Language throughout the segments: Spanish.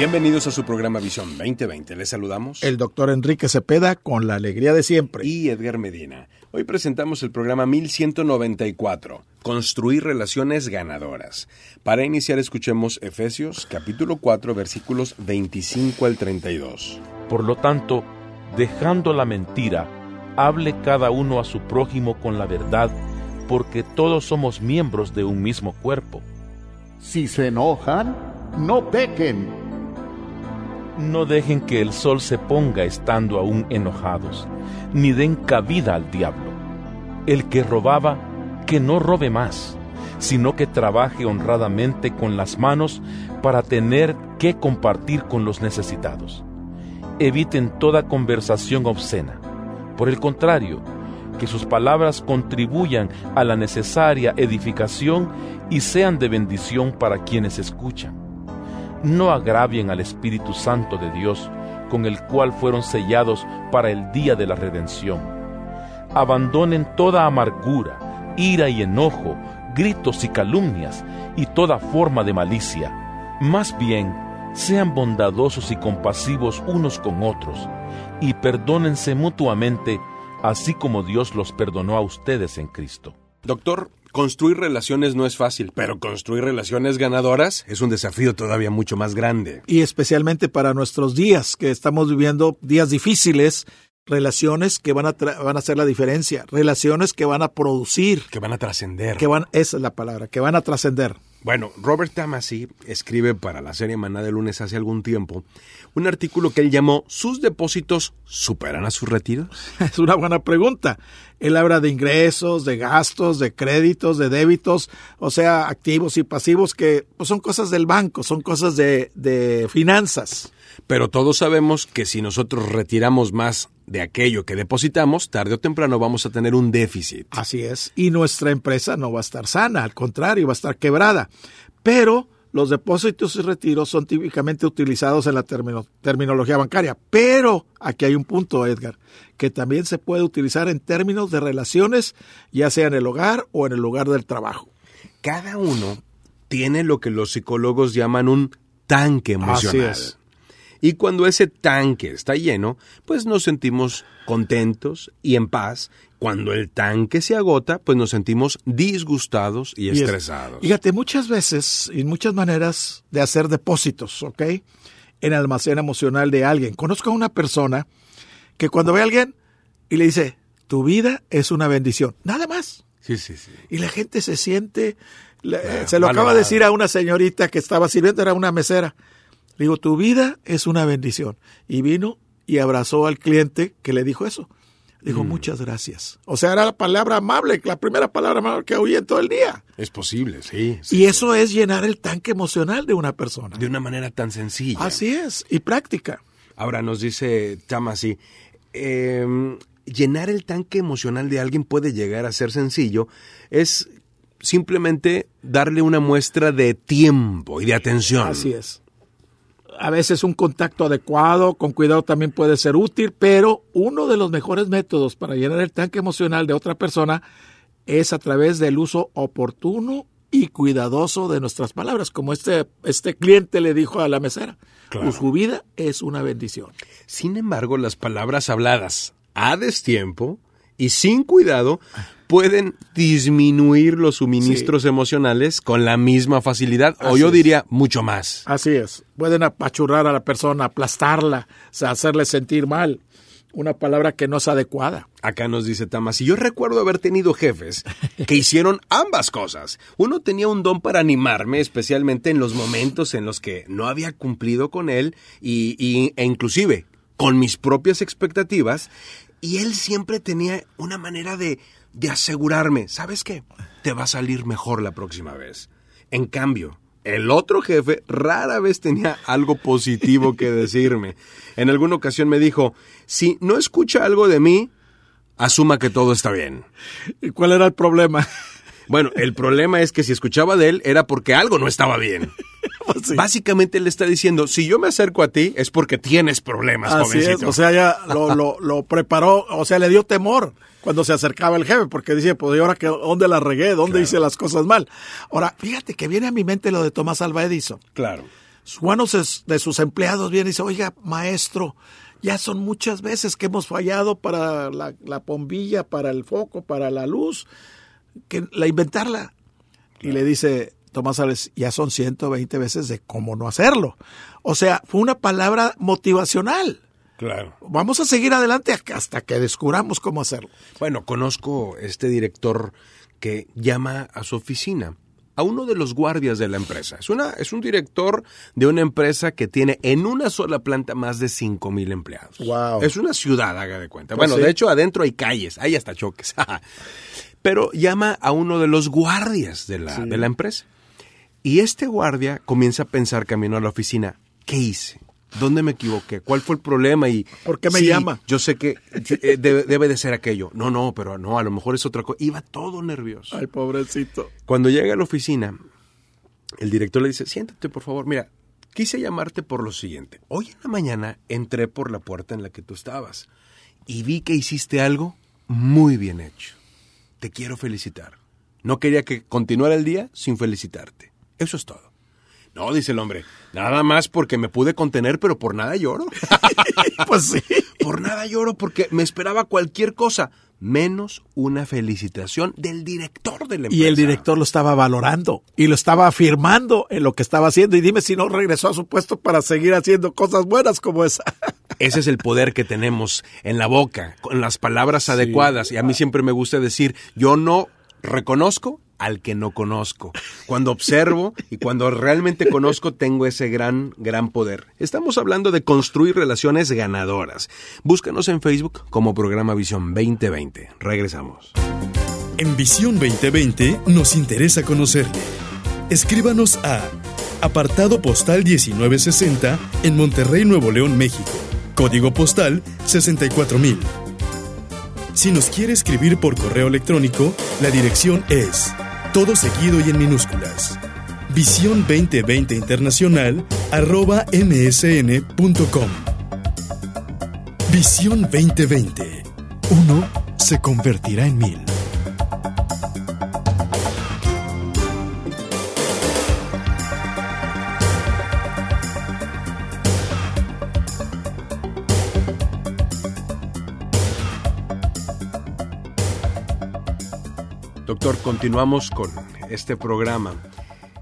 Bienvenidos a su programa Visión 2020. Les saludamos. El doctor Enrique Cepeda con la alegría de siempre. Y Edgar Medina. Hoy presentamos el programa 1194, Construir relaciones ganadoras. Para iniciar escuchemos Efesios capítulo 4 versículos 25 al 32. Por lo tanto, dejando la mentira, hable cada uno a su prójimo con la verdad, porque todos somos miembros de un mismo cuerpo. Si se enojan, no pequen no dejen que el sol se ponga estando aún enojados, ni den cabida al diablo. El que robaba, que no robe más, sino que trabaje honradamente con las manos para tener que compartir con los necesitados. Eviten toda conversación obscena. Por el contrario, que sus palabras contribuyan a la necesaria edificación y sean de bendición para quienes escuchan no agravien al Espíritu Santo de Dios, con el cual fueron sellados para el día de la redención. Abandonen toda amargura, ira y enojo, gritos y calumnias, y toda forma de malicia. Más bien, sean bondadosos y compasivos unos con otros, y perdónense mutuamente, así como Dios los perdonó a ustedes en Cristo. Doctor, Construir relaciones no es fácil, pero construir relaciones ganadoras es un desafío todavía mucho más grande. Y especialmente para nuestros días, que estamos viviendo días difíciles, relaciones que van a, van a hacer la diferencia, relaciones que van a producir. Que van a trascender. Que van, esa es la palabra, que van a trascender. Bueno, Robert Tamasi escribe para la serie Maná de lunes hace algún tiempo un artículo que él llamó ¿Sus depósitos superan a sus retiros? Es una buena pregunta. Él habla de ingresos, de gastos, de créditos, de débitos, o sea, activos y pasivos que pues, son cosas del banco, son cosas de, de finanzas. Pero todos sabemos que si nosotros retiramos más de aquello que depositamos, tarde o temprano vamos a tener un déficit. Así es. Y nuestra empresa no va a estar sana, al contrario, va a estar quebrada. Pero los depósitos y retiros son típicamente utilizados en la terminología bancaria. Pero aquí hay un punto, Edgar, que también se puede utilizar en términos de relaciones, ya sea en el hogar o en el lugar del trabajo. Cada uno tiene lo que los psicólogos llaman un tanque emocional. Así es. Y cuando ese tanque está lleno, pues nos sentimos contentos y en paz. Cuando el tanque se agota, pues nos sentimos disgustados y, estresados. Fíjate, muchas veces y muchas maneras de hacer depósitos, ¿ok? En el almacén emocional de alguien. Conozco a una persona que cuando ve a alguien y le dice, tu vida es una bendición, nada más. Sí, sí, sí. Y la gente se siente, se lo acaba de decir a una señorita que estaba sirviendo, era una mesera digo, tu vida es una bendición. Y vino y abrazó al cliente que le dijo eso. Dijo, mm. muchas gracias. O sea, era la palabra amable, la primera palabra amable que oí en todo el día. Es posible, sí, Y eso es llenar el tanque emocional de una persona. De una manera tan sencilla. Así es, y práctica. Ahora nos dice Tamasi, eh, llenar el tanque emocional de alguien puede llegar a ser sencillo. Es simplemente darle una muestra de tiempo y de atención. Así es a veces un contacto adecuado, con cuidado también puede ser útil, pero uno de los mejores métodos para llenar el tanque emocional de otra persona es a través del uso oportuno y cuidadoso de nuestras palabras, como este, este cliente le dijo a la mesera. Su vida es una bendición. Sin embargo, las palabras habladas a destiempo y sin cuidado pueden disminuir los suministros emocionales con la misma facilidad, o yo diría mucho más. Así es. Pueden apachurrar a la persona, aplastarla, hacerle sentir mal. Una palabra que no es adecuada. Acá nos dice Tamas, y yo recuerdo haber tenido jefes que hicieron ambas cosas. Uno tenía un don para animarme, especialmente en los momentos en los que no había cumplido con él y, e inclusive con mis propias expectativas, y él siempre tenía una manera de de asegurarme, ¿sabes qué? Te va a salir mejor la próxima vez. En cambio, el otro jefe rara vez tenía algo positivo que decirme. En alguna ocasión me dijo, si no escucha algo de mí, asuma que todo está bien. ¿Y cuál era el problema? Bueno, el problema es que si escuchaba de él era porque algo no estaba bien. Sí. Básicamente le está diciendo, si yo me acerco a ti es porque tienes problemas, Así es, jovencito. o sea, ya lo, lo, lo preparó, o sea, le dio temor cuando se acercaba el jefe, porque dice, pues, ¿y ahora que, dónde la regué? ¿Dónde hice las cosas mal? Ahora, fíjate que viene a mi mente lo de Tomás Alva Edison. Claro. Uno de sus empleados viene y dice, oiga, maestro, ya son muchas veces que hemos fallado para la, la bombilla, para el foco, para la luz, que la inventarla. Y le dice Tomás Alves, ya son 120 veces de cómo no hacerlo. O sea, fue una palabra motivacional. Claro. Vamos a seguir adelante hasta que descubramos cómo hacerlo. Bueno, conozco este director que llama a su oficina a uno de los guardias de la empresa. Es, una, es un director de una empresa que tiene en una sola planta más de 5 mil empleados. Wow. Es una ciudad, haga de cuenta. Pues bueno, sí. de hecho, adentro hay calles, hay hasta choques. Pero llama a uno de los guardias de la, de la empresa. Y este guardia comienza a pensar camino a la oficina, ¿qué hice? ¿Dónde me equivoqué? ¿Cuál fue el problema? Y ¿Por qué me sí, llama? Yo sé que eh, debe, debe de ser aquello. No, no, pero no, a lo mejor es otra cosa. Iba todo nervioso. Ay, pobrecito. Cuando llega a la oficina, el director le dice, siéntate por favor, mira, quise llamarte por lo siguiente. Hoy en la mañana entré por la puerta en la que tú estabas y vi que hiciste algo muy bien hecho. Te quiero felicitar. No quería que continuara el día sin felicitarte. Eso es todo. No, dice el hombre, nada más porque me pude contener, pero por nada lloro. Pues sí. Por nada lloro porque me esperaba cualquier cosa, menos una felicitación del director de la empresa. Y el director lo estaba valorando y lo estaba afirmando en lo que estaba haciendo. Y dime si no regresó a su puesto para seguir haciendo cosas buenas como esa. Ese es el poder que tenemos en la boca, con las palabras adecuadas. Y a mí siempre me gusta decir, yo no reconozco al que no conozco. Cuando observo y cuando realmente conozco, tengo ese gran, gran poder. Estamos hablando de construir relaciones ganadoras. Búscanos en Facebook como programa Visión 2020. Regresamos. En Visión 2020 nos interesa conocerle. Escríbanos a apartado postal 1960 en Monterrey, Nuevo León, México. Código postal 64000. Si nos quiere escribir por correo electrónico, la dirección es todo seguido y en minúsculas. Visión 2020 Internacional arroba msn.com. Visión 2020. Uno se convertirá en mil. Doctor, continuamos con este programa.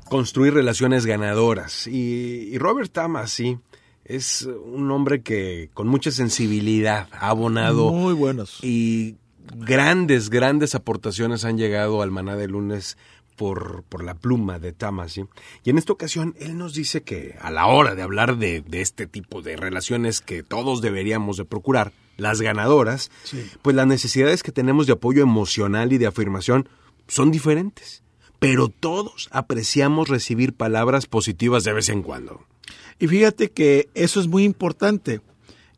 Construir relaciones ganadoras. Y, y Robert Tamas, sí, es un hombre que con mucha sensibilidad ha abonado Muy buenos. y grandes, grandes aportaciones han llegado al maná de lunes por, por la pluma de Tamas. ¿sí? Y en esta ocasión él nos dice que a la hora de hablar de, de este tipo de relaciones que todos deberíamos de procurar, las ganadoras, pues las necesidades que tenemos de apoyo emocional y de afirmación son diferentes. Pero todos apreciamos recibir palabras positivas de vez en cuando. Y fíjate que eso es muy importante.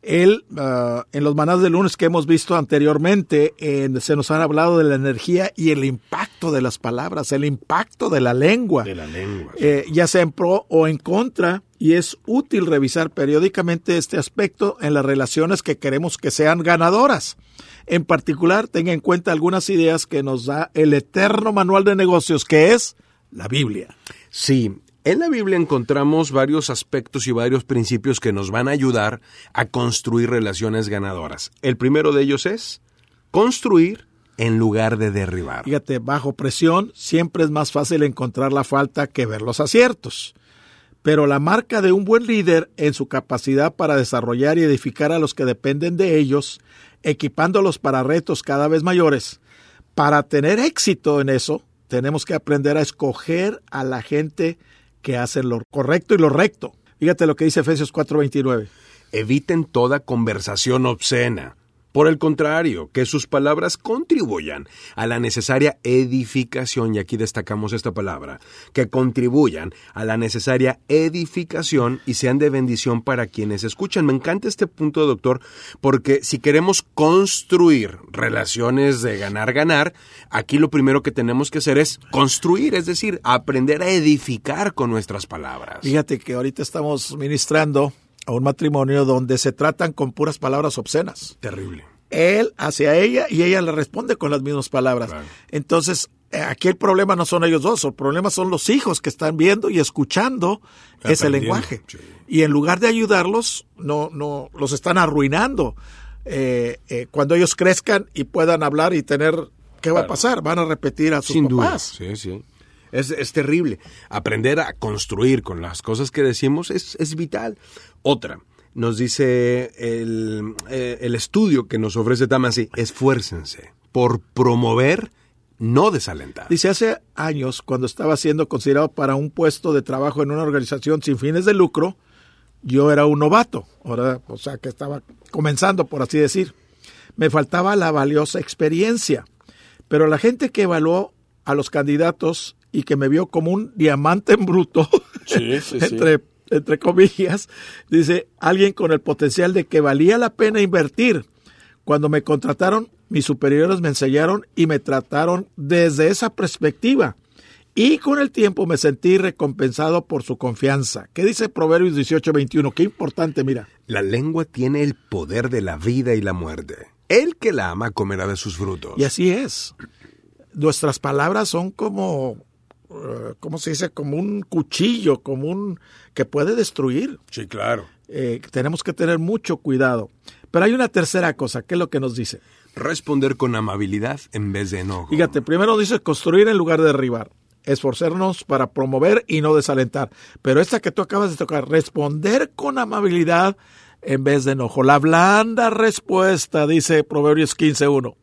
Él, ah, en los manás de lunes que hemos visto anteriormente, en- se nos han hablado de la energía y el impacto de las palabras, el impacto de la lengua. De la lengua. eh, ya sea en pro o en contra, y es útil revisar periódicamente este aspecto en las relaciones que queremos que sean ganadoras. En particular, tenga en cuenta algunas ideas que nos da el eterno manual de negocios, que es la Biblia. Sí, en la Biblia encontramos varios aspectos y varios principios que nos van a ayudar a construir relaciones ganadoras. El primero de ellos es construir en lugar de derribar. Fíjate, bajo presión siempre es más fácil encontrar la falta que ver los aciertos. Pero la marca de un buen líder en su capacidad para desarrollar y edificar a los que dependen de ellos, equipándolos para retos cada vez mayores. Para tener éxito en eso, tenemos que aprender a escoger a la gente que hace lo correcto y lo recto. Fíjate lo que dice Efesios 4:29. Eviten toda conversación obscena. Por el contrario, que sus palabras contribuyan a la necesaria edificación, y aquí destacamos esta palabra, que contribuyan a la necesaria edificación y sean de bendición para quienes escuchan. Me encanta este punto, doctor, porque si queremos construir relaciones de ganar-ganar, aquí lo primero que tenemos que hacer es construir, es decir, aprender a edificar con nuestras palabras. Fíjate que ahorita estamos ministrando a un matrimonio donde se tratan con puras palabras obscenas. Terrible. Él hacia ella y ella le responde con las mismas palabras. Claro. Entonces, eh, aquí el problema no son ellos dos, el problema son los hijos que están viendo y escuchando ese lenguaje. sí. Y en lugar de ayudarlos, no, no, los están arruinando. Eh, eh, cuando ellos crezcan y puedan hablar y tener, ¿qué va a pasar? Van a repetir a sus Sin duda. papás. Sí, sí. Es, es terrible. Aprender a construir con las cosas que decimos es, es vital. Otra, nos dice el, eh, el estudio que nos ofrece Tamasi, esfuércense por promover, no desalentar. Dice, hace años, cuando estaba siendo considerado para un puesto de trabajo en una organización sin fines de lucro, yo era un novato, ahora, o sea, que estaba comenzando, por así decir. Me faltaba la valiosa experiencia, pero la gente que evaluó a los candidatos y que me vio como un diamante en bruto, entre, entre comillas, dice, alguien con el potencial de que valía la pena invertir. Cuando me contrataron, mis superiores me enseñaron y me trataron desde esa perspectiva. Y con el tiempo me sentí recompensado por su confianza. ¿Qué dice Proverbios 18:21? Qué importante, mira. La lengua tiene el poder de la vida y la muerte. El que la ama comerá de sus frutos. Y así es. Nuestras palabras son como, ¿cómo se dice? Como un cuchillo, como un que puede destruir. Sí, claro. Eh, tenemos que tener mucho cuidado. Pero hay una tercera cosa, ¿qué es lo que nos dice? Responder con amabilidad en vez de enojo. Fíjate, primero dice construir en lugar de derribar, esforzarnos para promover y no desalentar. Pero esta que tú acabas de tocar, responder con amabilidad en vez de enojo. La blanda respuesta, dice Proverbios 15.1,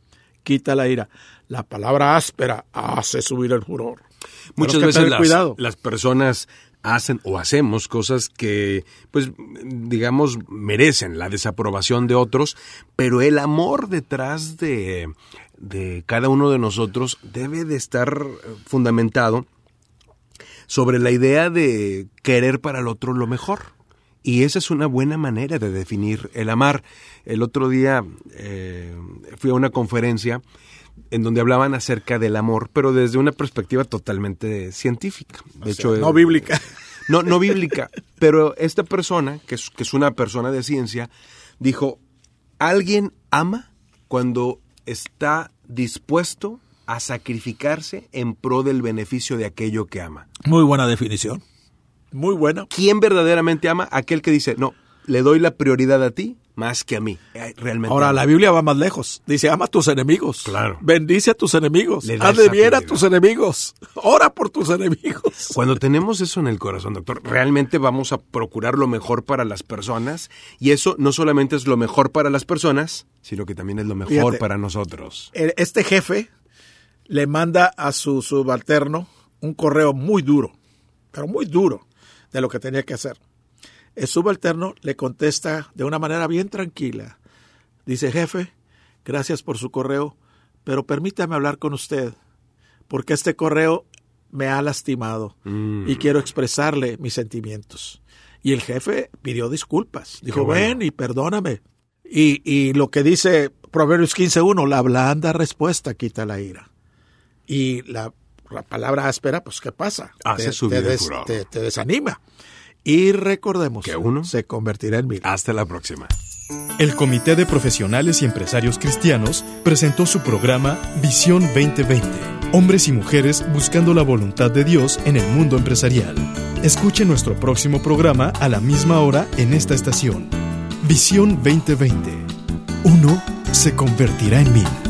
quita la ira. La palabra áspera hace subir el furor. Muchas veces tener las, cuidado. las personas hacen o hacemos cosas que, pues, digamos, merecen la desaprobación de otros, pero el amor detrás de, de cada uno de nosotros debe de estar eh, fundamentado sobre la idea de querer para el otro lo mejor. Y esa es una buena manera de definir el amar. El otro día eh, fui a una conferencia en donde hablaban acerca del amor, pero desde una perspectiva totalmente científica. De hecho, no bíblica. No, no bíblica. Pero esta persona, que es, que es una persona de ciencia, dijo, alguien ama cuando está dispuesto a sacrificarse en pro del beneficio de aquello que ama. Muy buena definición. Muy buena. ¿Quién verdaderamente ama? Aquel que dice, no, le doy la prioridad a ti más que a mí. Eh, Realmente. Ahora, la Biblia va más lejos. Dice, ama a tus enemigos. Claro. Bendice a tus enemigos. Haz de bien a tus enemigos. Ora por tus enemigos. Cuando tenemos eso en el corazón, doctor, realmente vamos a procurar lo mejor para las personas y eso no solamente es lo mejor para las personas, sino que también es lo mejor Fíjate. para nosotros. Este jefe le manda a su subalterno un correo muy duro, pero muy duro, de lo que tenía que hacer. El subalterno le contesta de una manera bien tranquila. Dice, jefe, gracias por su correo, pero permítame hablar con usted, porque este correo me ha lastimado y quiero expresarle mis sentimientos. Y el jefe pidió disculpas. Dijo, bueno. ven y perdóname. Y, y lo que dice Proverbios 15.1, la blanda respuesta quita la ira. Y la, la palabra áspera, pues ¿qué pasa? Te desanima. Y recordemos Que uno se convertirá en mil. Hasta la próxima. El Comité de Profesionales y Empresarios Cristianos presentó su programa Visión 2020. Hombres y mujeres buscando la voluntad de Dios en el mundo empresarial. Escuche nuestro próximo programa a la misma hora en esta estación. Visión 2020. Uno se convertirá en mil.